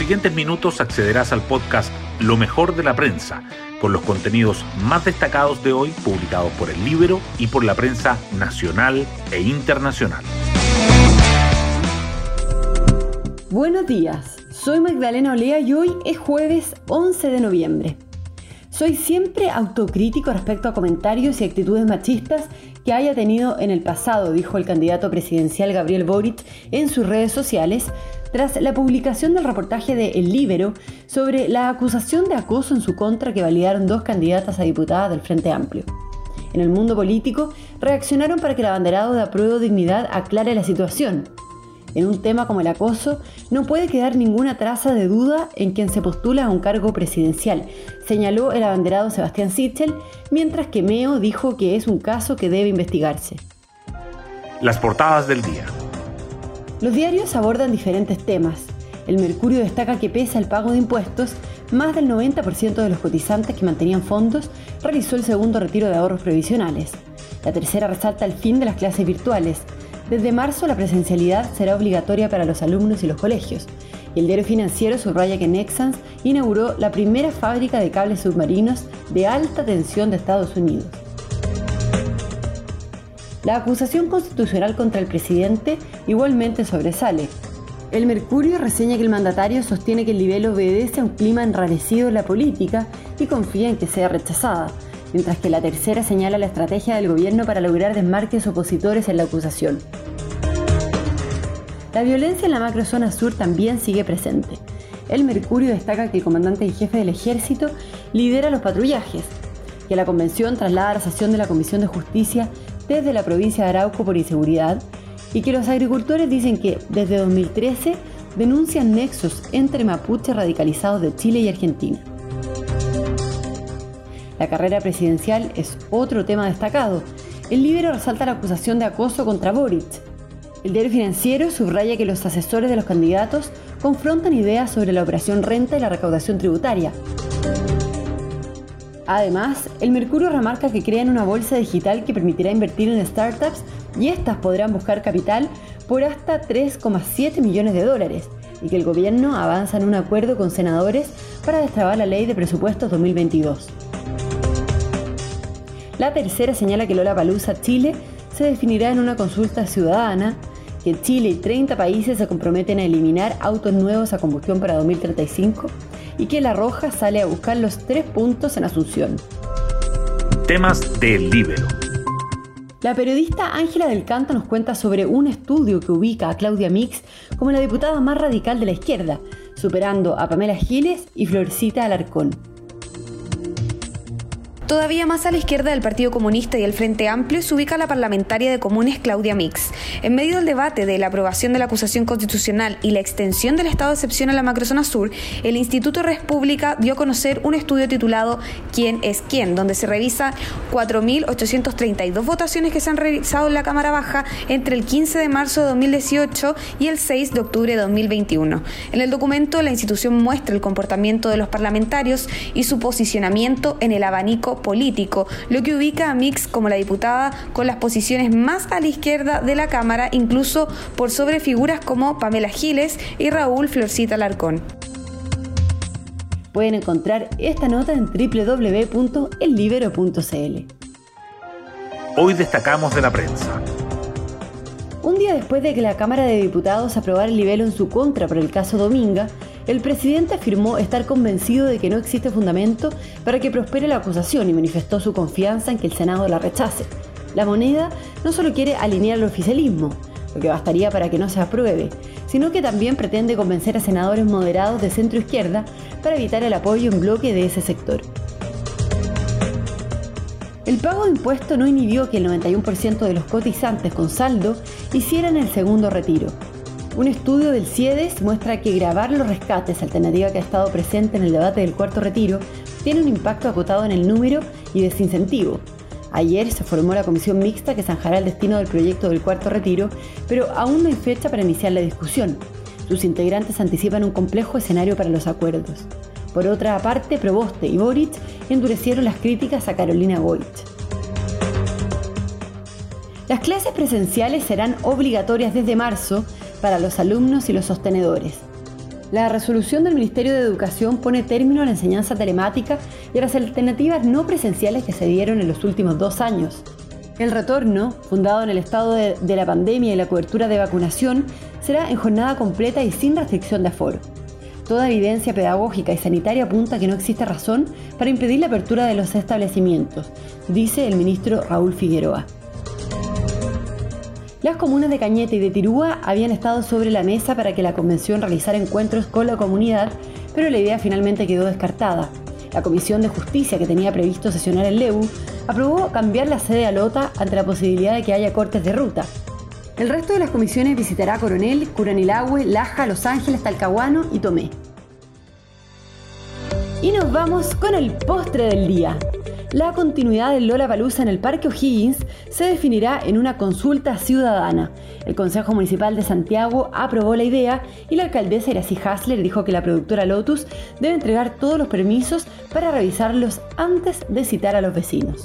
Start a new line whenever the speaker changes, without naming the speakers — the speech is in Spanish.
siguientes minutos accederás al podcast Lo mejor de la prensa, con los contenidos más destacados de hoy publicados por el Libro y por la prensa nacional e internacional.
Buenos días, soy Magdalena Olea y hoy es jueves 11 de noviembre. Soy siempre autocrítico respecto a comentarios y actitudes machistas que haya tenido en el pasado, dijo el candidato presidencial Gabriel Boric en sus redes sociales, tras la publicación del reportaje de El Libero sobre la acusación de acoso en su contra que validaron dos candidatas a diputadas del Frente Amplio. En el mundo político reaccionaron para que el abanderado de Apruebo Dignidad aclare la situación. En un tema como el acoso, no puede quedar ninguna traza de duda en quien se postula a un cargo presidencial, señaló el abanderado Sebastián Sichel, mientras que Meo dijo que es un caso que debe investigarse.
Las portadas del día.
Los diarios abordan diferentes temas. El Mercurio destaca que pese al pago de impuestos, más del 90% de los cotizantes que mantenían fondos realizó el segundo retiro de ahorros previsionales. La tercera resalta el fin de las clases virtuales, desde marzo la presencialidad será obligatoria para los alumnos y los colegios. Y el diario financiero subraya que Nexans inauguró la primera fábrica de cables submarinos de alta tensión de Estados Unidos. La acusación constitucional contra el presidente igualmente sobresale. El Mercurio reseña que el mandatario sostiene que el nivel obedece a un clima enrarecido en la política y confía en que sea rechazada, mientras que la tercera señala la estrategia del gobierno para lograr desmarques opositores en la acusación. La violencia en la macrozona sur también sigue presente. El Mercurio destaca que el comandante y jefe del ejército lidera los patrullajes, que la convención traslada la sesión de la Comisión de Justicia desde la provincia de Arauco por inseguridad y que los agricultores dicen que desde 2013 denuncian nexos entre mapuches radicalizados de Chile y Argentina. La carrera presidencial es otro tema destacado. El Libero resalta la acusación de acoso contra Boric. El diario financiero subraya que los asesores de los candidatos confrontan ideas sobre la operación renta y la recaudación tributaria. Además, el Mercurio remarca que crean una bolsa digital que permitirá invertir en startups y estas podrán buscar capital por hasta 3,7 millones de dólares y que el gobierno avanza en un acuerdo con senadores para destrabar la ley de presupuestos 2022. La tercera señala que Lola Palusa Chile se definirá en una consulta ciudadana, que Chile y 30 países se comprometen a eliminar autos nuevos a combustión para 2035 y que La Roja sale a buscar los tres puntos en Asunción.
Temas del Libero.
La periodista Ángela del Canto nos cuenta sobre un estudio que ubica a Claudia Mix como la diputada más radical de la izquierda, superando a Pamela Giles y Florcita Alarcón.
Todavía más a la izquierda del Partido Comunista y el Frente Amplio se ubica la parlamentaria de Comunes Claudia Mix. En medio del debate de la aprobación de la acusación constitucional y la extensión del estado de excepción a la macrozona sur, el Instituto República dio a conocer un estudio titulado ¿Quién es quién?, donde se revisa 4.832 votaciones que se han realizado en la Cámara Baja entre el 15 de marzo de 2018 y el 6 de octubre de 2021. En el documento, la institución muestra el comportamiento de los parlamentarios y su posicionamiento en el abanico político, lo que ubica a Mix como la diputada con las posiciones más a la izquierda de la Cámara, incluso por sobre figuras como Pamela Giles y Raúl Florcita Larcón.
Pueden encontrar esta nota en www.ellibero.cl.
Hoy destacamos de la prensa.
Un día después de que la Cámara de Diputados aprobara el libelo en su contra por el caso Dominga, el presidente afirmó estar convencido de que no existe fundamento para que prospere la acusación y manifestó su confianza en que el Senado la rechace. La moneda no solo quiere alinear el oficialismo, lo que bastaría para que no se apruebe, sino que también pretende convencer a senadores moderados de centro izquierda para evitar el apoyo en bloque de ese sector. El pago de impuesto no inhibió que el 91% de los cotizantes con saldo hicieran el segundo retiro, un estudio del CIEDES muestra que grabar los rescates, alternativa que ha estado presente en el debate del cuarto retiro, tiene un impacto acotado en el número y desincentivo. Ayer se formó la comisión mixta que zanjará el destino del proyecto del cuarto retiro, pero aún no hay fecha para iniciar la discusión. Sus integrantes anticipan un complejo escenario para los acuerdos. Por otra parte, Proboste y Boric endurecieron las críticas a Carolina Goich. Las clases presenciales serán obligatorias desde marzo para los alumnos y los sostenedores. La resolución del Ministerio de Educación pone término a la enseñanza telemática y a las alternativas no presenciales que se dieron en los últimos dos años. El retorno, fundado en el estado de, de la pandemia y la cobertura de vacunación, será en jornada completa y sin restricción de aforo. Toda evidencia pedagógica y sanitaria apunta que no existe razón para impedir la apertura de los establecimientos, dice el ministro Raúl Figueroa. Las comunas de Cañete y de Tirúa habían estado sobre la mesa para que la convención realizara encuentros con la comunidad, pero la idea finalmente quedó descartada. La Comisión de Justicia, que tenía previsto sesionar el LEU, aprobó cambiar la sede a Lota ante la posibilidad de que haya cortes de ruta. El resto de las comisiones visitará Coronel, Curanilagüe, Laja, Los Ángeles, Talcahuano y Tomé. Y nos vamos con el postre del día. La continuidad del Lola Palusa en el Parque O'Higgins se definirá en una consulta ciudadana. El Consejo Municipal de Santiago aprobó la idea y la alcaldesa Iracy Hasler dijo que la productora Lotus debe entregar todos los permisos para revisarlos antes de citar a los vecinos.